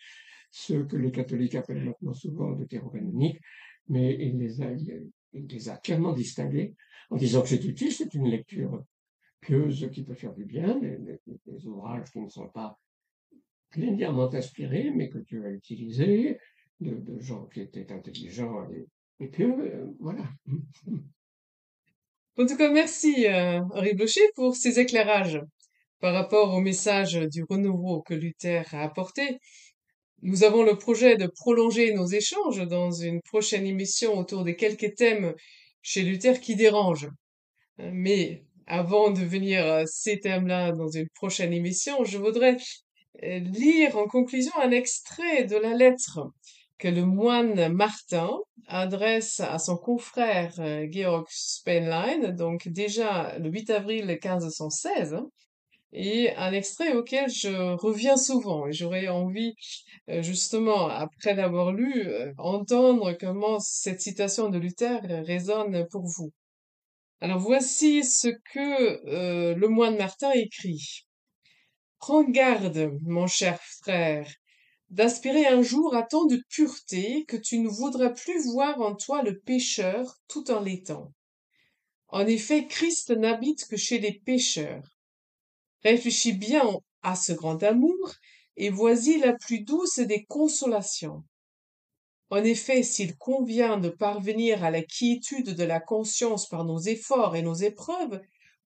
ceux que les catholiques appellent maintenant souvent canoniques, mais il les, a, il les a clairement distingués en disant que c'est utile, c'est une lecture pieuse qui peut faire du bien, des, ouvrages qui ne sont pas pleinement inspirés, mais que tu as utilisés, de, de gens qui étaient intelligents et et puis, euh, voilà. En tout cas, merci euh, Henri Blocher pour ces éclairages par rapport au message du renouveau que Luther a apporté. Nous avons le projet de prolonger nos échanges dans une prochaine émission autour des quelques thèmes chez Luther qui dérangent. Mais avant de venir à ces thèmes-là dans une prochaine émission, je voudrais euh, lire en conclusion un extrait de la lettre que le moine Martin adresse à son confrère euh, Georg Spenlein, donc déjà le 8 avril 1516, hein, et un extrait auquel je reviens souvent et j'aurais envie euh, justement après l'avoir lu euh, entendre comment cette citation de Luther résonne pour vous. Alors voici ce que le moine Martin écrit. Prends garde, mon cher frère, d'aspirer un jour à tant de pureté que tu ne voudras plus voir en toi le pécheur tout en l'étant. En effet, Christ n'habite que chez les pécheurs. Réfléchis bien à ce grand amour, et voici la plus douce des consolations. En effet, s'il convient de parvenir à la quiétude de la conscience par nos efforts et nos épreuves,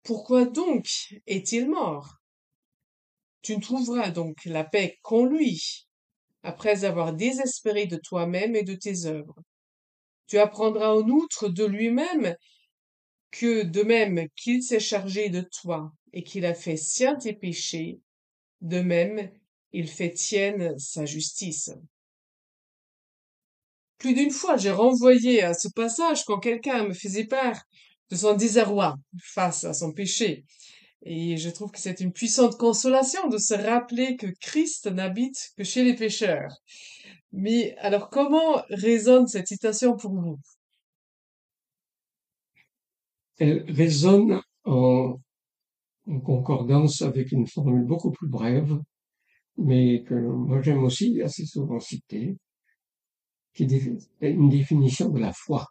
pourquoi donc est-il mort? Tu ne trouveras donc la paix qu'en lui, après avoir désespéré de toi-même et de tes œuvres. Tu apprendras en outre de lui-même que de même qu'il s'est chargé de toi et qu'il a fait sien tes péchés, De même, il fait tienne sa justice. Plus d'une fois, j'ai renvoyé à ce passage quand quelqu'un me faisait part de son désarroi face à son péché. Et je trouve que c'est une puissante consolation de se rappeler que Christ n'habite que chez les pécheurs. Mais alors, comment résonne cette citation pour vous? Elle résonne en, en concordance avec une formule beaucoup plus brève, mais que moi j'aime aussi assez souvent citer, qui est une définition de la foi.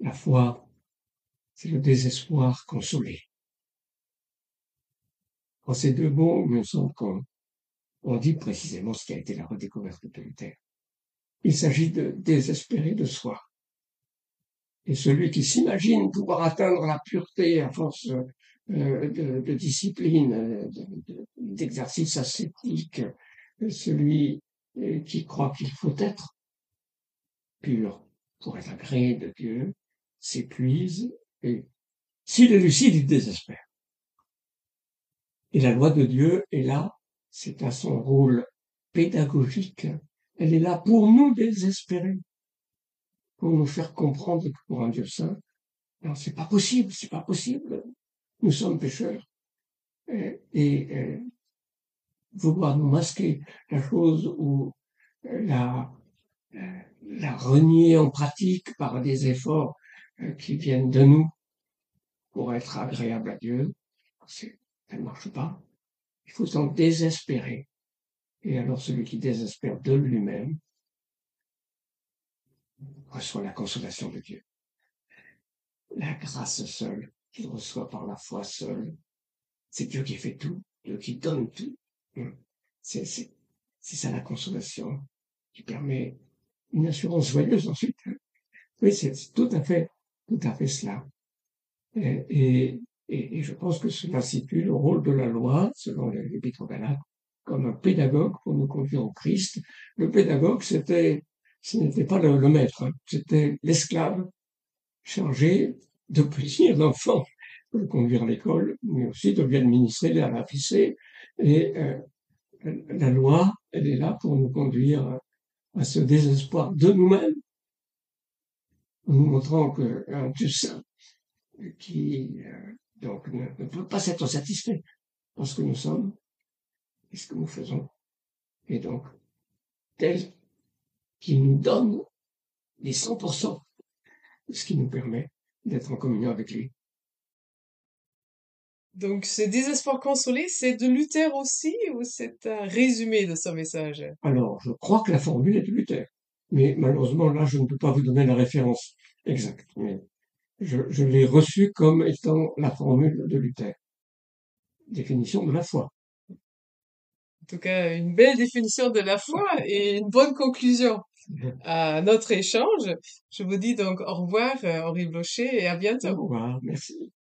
La foi, c'est le désespoir consolé. En ces deux mots, il me semble qu'on on dit précisément ce qui a été la redécouverte de Luther. Il s'agit de désespérer de soi. Et celui qui s'imagine pouvoir atteindre la pureté à force de, de, discipline, d'exercice ascétique, celui euh, qui croit qu'il faut être pur pour être agréé de Dieu, s'épuise et s'il est lucide, il désespère. Et la loi de Dieu est là, c'est à son rôle pédagogique. Elle est là pour nous désespérer, pour nous faire comprendre que pour un Dieu saint, non, c'est pas possible, c'est pas possible. Nous sommes pécheurs. Et, et, vouloir nous masquer la chose ou la, la renier en pratique par des efforts euh, qui viennent de nous pour être agréable à Dieu, ça ne marche pas. Il faut s'en désespérer. Et alors celui qui désespère de lui-même reçoit la consolation de Dieu. La grâce seule qu'il reçoit par la foi seule, c'est Dieu qui fait tout, Dieu qui donne tout. C'est, c'est, ça la consolation qui permet une assurance joyeuse ensuite. Oui, c'est tout à fait, tout à fait cela. Et, je pense que cela situe le rôle de la loi, selon l'Épître Galates, comme un pédagogue pour nous conduire au Christ. Le pédagogue, c'était, ce n'était pas le, maître, hein. c'était l'esclave chargé de plaisir l'enfant, de conduire à l'école, mais aussi de lui administrer, la Et euh, la loi, elle est là pour nous conduire à ce désespoir de nous-mêmes, en nous montrant qu'un Dieu saint qui euh, donc ne, peut pas s'être satisfait dans ce que nous sommes et ce que nous faisons, et donc tel qu'il nous donne les 100% de ce qui nous permet d'être en communion avec lui. Donc, ce désespoir consolé, c'est de Luther aussi ou c'est un résumé de son message? Alors, je crois que la formule est de Luther. Mais malheureusement, là, je ne peux pas vous donner la référence exacte. Mais je, je l'ai reçue comme étant la formule de Luther. Définition de la foi. En tout cas, une belle définition de la foi et une bonne conclusion à notre échange. Je vous dis donc au revoir, euh, Henri Blocher, et à bientôt. Au revoir, merci.